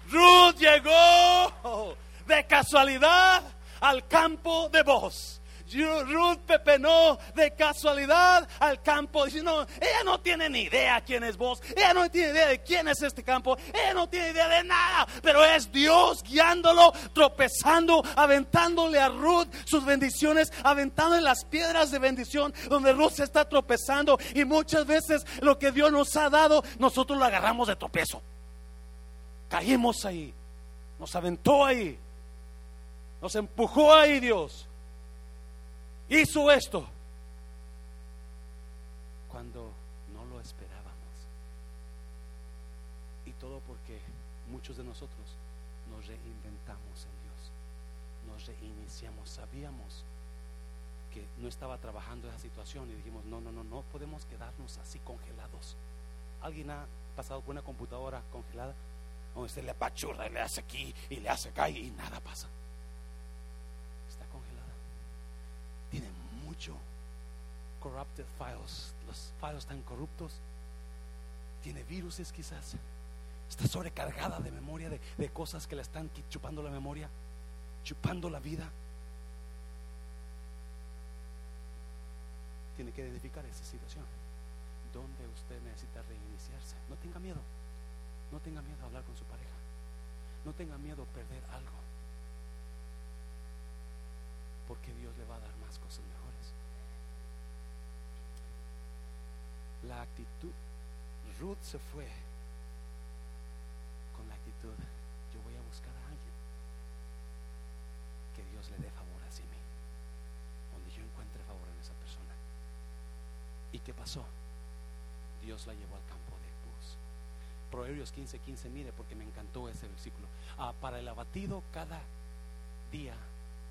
Ruth llegó de casualidad al campo de voz. Ruth pepenó de casualidad al campo. Dice, no, ella no tiene ni idea quién es vos. Ella no tiene idea de quién es este campo. Ella no tiene idea de nada. Pero es Dios guiándolo, tropezando, aventándole a Ruth sus bendiciones, aventándole las piedras de bendición donde Ruth se está tropezando. Y muchas veces lo que Dios nos ha dado, nosotros lo agarramos de tropezo. Caímos ahí. Nos aventó ahí. Nos empujó ahí Dios. Hizo esto. Cuando no lo esperábamos. Y todo porque muchos de nosotros nos reinventamos en Dios. Nos reiniciamos. Sabíamos que no estaba trabajando esa situación y dijimos, no, no, no, no podemos quedarnos así congelados. ¿Alguien ha pasado por una computadora congelada? donde usted le apachurra y le hace aquí y le hace acá y nada pasa. Está congelada. Tiene mucho corrupted files. Los files están corruptos. Tiene viruses quizás. Está sobrecargada de memoria, de, de cosas que le están chupando la memoria, chupando la vida. Tiene que identificar esa situación. Donde usted necesita reiniciarse. No tenga miedo. No tenga miedo a hablar con su pareja. No tenga miedo a perder algo. Porque Dios le va a dar más cosas mejores. La actitud, Ruth se fue con la actitud, yo voy a buscar a alguien que Dios le dé favor hacia mí, donde yo encuentre favor en esa persona. ¿Y qué pasó? Dios la llevó al campo Proverbios 15, 15, mire, porque me encantó ese versículo. Ah, para el abatido cada día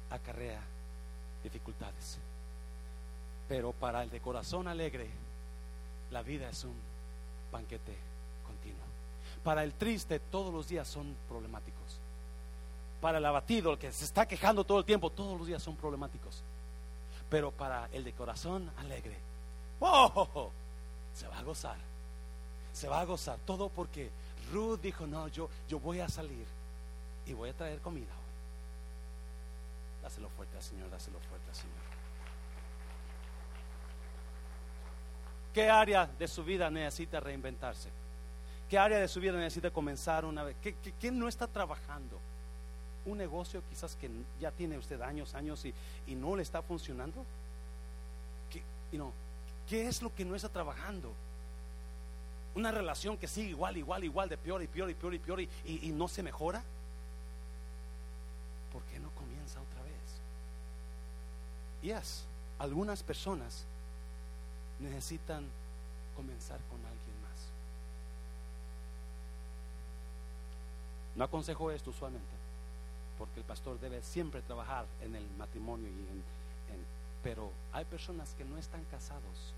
acarrea dificultades. Pero para el de corazón alegre, la vida es un banquete continuo. Para el triste, todos los días son problemáticos. Para el abatido, el que se está quejando todo el tiempo, todos los días son problemáticos. Pero para el de corazón alegre, ¡oh! se va a gozar se va a gozar. Todo porque Ruth dijo, no, yo, yo voy a salir y voy a traer comida hoy. Dáselo fuerte al Señor, dáselo fuerte al Señor. ¿Qué área de su vida necesita reinventarse? ¿Qué área de su vida necesita comenzar una vez? ¿Qué, quién no está trabajando? Un negocio quizás que ya tiene usted años, años y, y no le está funcionando. ¿Qué, ¿Qué es lo que no está trabajando? Una relación que sigue igual, igual, igual, de peor y peor y peor y peor y, no se mejora. ¿Por qué no comienza otra vez? Y es, algunas personas necesitan comenzar con alguien más. No aconsejo esto usualmente, porque el pastor debe siempre trabajar en el matrimonio y en, pero hay personas que no están casados,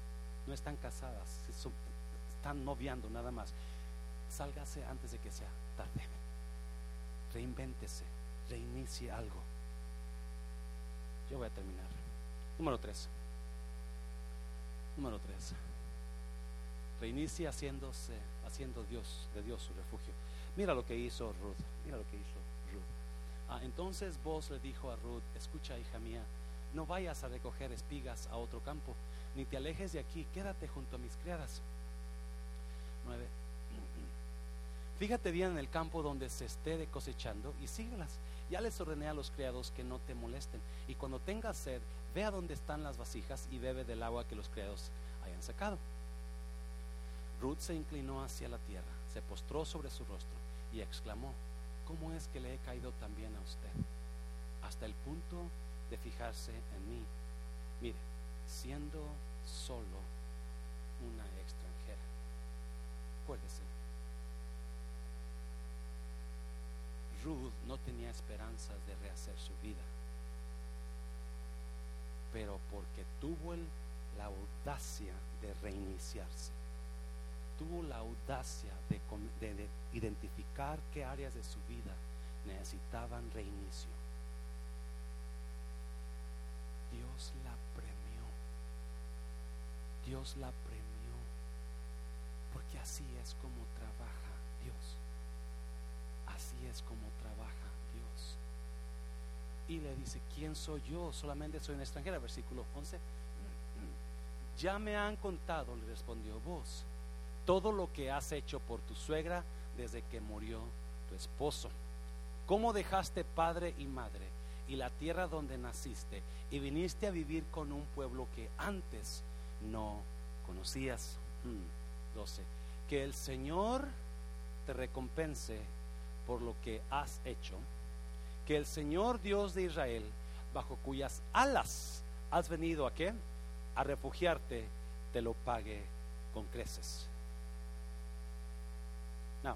no están casadas, están noviando nada más, sálgase antes de que sea tarde. Reinvéntese, reinicie algo. Yo voy a terminar. Número tres. Número tres. Reinicie haciéndose, haciendo Dios de Dios su refugio. Mira lo que hizo Ruth. Mira lo que hizo Ruth. Ah, entonces vos le dijo a Ruth, escucha hija mía, no vayas a recoger espigas a otro campo, ni te alejes de aquí, quédate junto a mis criadas Fíjate bien en el campo donde se esté cosechando y síguelas. Ya les ordené a los criados que no te molesten. Y cuando tengas sed, ve a donde están las vasijas y bebe del agua que los criados hayan sacado. Ruth se inclinó hacia la tierra, se postró sobre su rostro y exclamó, ¿cómo es que le he caído también a usted? Hasta el punto de fijarse en mí. Mire, siendo solo una extranjera. Acuérdese. Ruth no tenía esperanzas de rehacer su vida, pero porque tuvo la audacia de reiniciarse, tuvo la audacia de, de identificar qué áreas de su vida necesitaban reinicio. Dios la premió. Dios la premió. Porque así es como trabaja. Así es como trabaja Dios. Y le dice, ¿quién soy yo? Solamente soy una extranjera. Versículo 11. Ya me han contado, le respondió vos, todo lo que has hecho por tu suegra desde que murió tu esposo. ¿Cómo dejaste padre y madre y la tierra donde naciste y viniste a vivir con un pueblo que antes no conocías? 12. Hmm, que el Señor te recompense por lo que has hecho, que el Señor Dios de Israel, bajo cuyas alas has venido a qué? A refugiarte, te lo pague con creces. Now,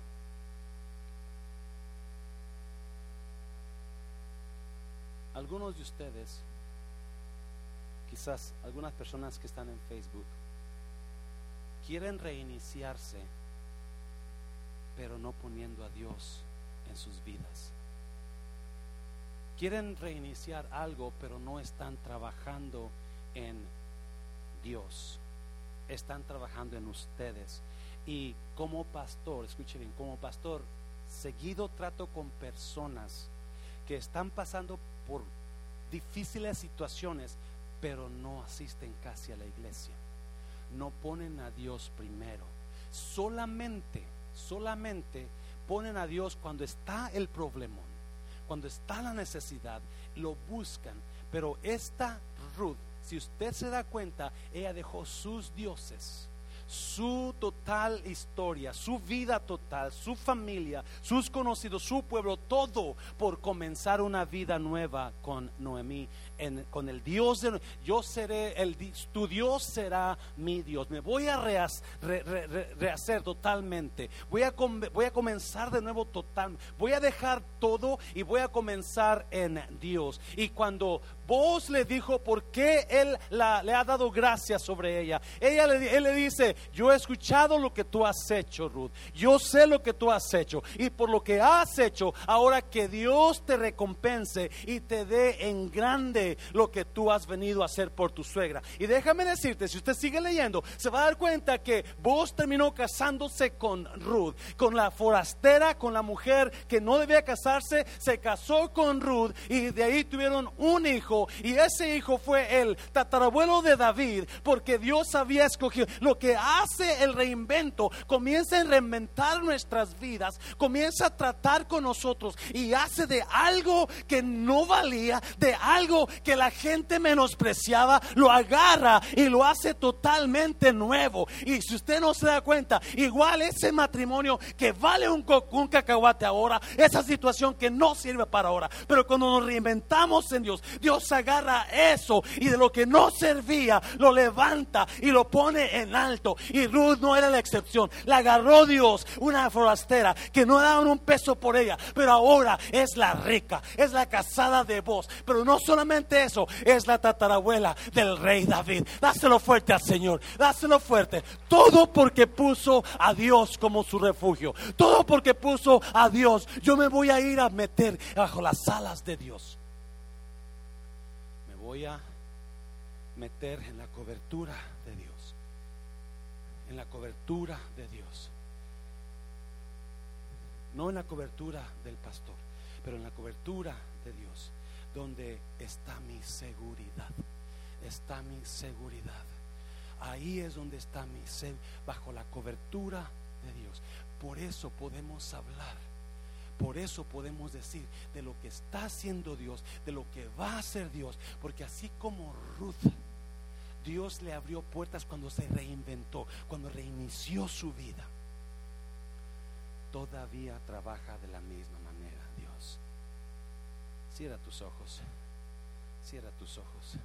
algunos de ustedes, quizás algunas personas que están en Facebook, quieren reiniciarse, pero no poniendo a Dios en sus vidas. Quieren reiniciar algo, pero no están trabajando en Dios. Están trabajando en ustedes. Y como pastor, escuche bien, como pastor, seguido trato con personas que están pasando por difíciles situaciones, pero no asisten casi a la iglesia. No ponen a Dios primero. Solamente, solamente ponen a Dios cuando está el problemón, cuando está la necesidad, lo buscan. Pero esta Ruth, si usted se da cuenta, ella dejó sus dioses su total historia, su vida total, su familia, sus conocidos, su pueblo, todo por comenzar una vida nueva con Noemí con el Dios de yo seré el tu Dios será mi Dios. Me voy a rehacer totalmente. Voy a voy a comenzar de nuevo total. Voy a dejar todo y voy a comenzar en Dios. Y cuando vos le dijo por qué él le ha dado gracias sobre ella, ella le, él le dice, yo he escuchado lo que tú has hecho, Ruth. Yo sé lo que tú has hecho y por lo que has hecho, ahora que Dios te recompense y te dé en grande lo que tú has venido a hacer por tu suegra. Y déjame decirte, si usted sigue leyendo, se va a dar cuenta que vos terminó casándose con Ruth, con la forastera, con la mujer que no debía casarse, se casó con Ruth y de ahí tuvieron un hijo y ese hijo fue el tatarabuelo de David porque Dios había escogido. Lo que hace el reinvento comienza a reinventar nuestras vidas, comienza a tratar con nosotros y hace de algo que no valía, de algo que la gente menospreciaba, lo agarra y lo hace totalmente nuevo. Y si usted no se da cuenta, igual ese matrimonio que vale un, un cacahuate ahora, esa situación que no sirve para ahora, pero cuando nos reinventamos en Dios, Dios agarra eso y de lo que no servía, lo levanta y lo pone en alto. Y Ruth no era la excepción, la agarró Dios, una forastera que no daban un peso por ella, pero ahora es la rica, es la casada de vos, pero no solamente eso, es la tatarabuela del rey David. Dáselo fuerte al Señor, dáselo fuerte. Todo porque puso a Dios como su refugio. Todo porque puso a Dios. Yo me voy a ir a meter bajo las alas de Dios. Voy a meter en la cobertura de Dios. En la cobertura de Dios. No en la cobertura del pastor, pero en la cobertura de Dios donde está mi seguridad. Está mi seguridad. Ahí es donde está mi seguridad, bajo la cobertura de Dios. Por eso podemos hablar. Por eso podemos decir de lo que está haciendo Dios, de lo que va a hacer Dios. Porque así como Ruth Dios le abrió puertas cuando se reinventó, cuando reinició su vida. Todavía trabaja de la misma manera, Dios. Cierra tus ojos. Cierra tus ojos.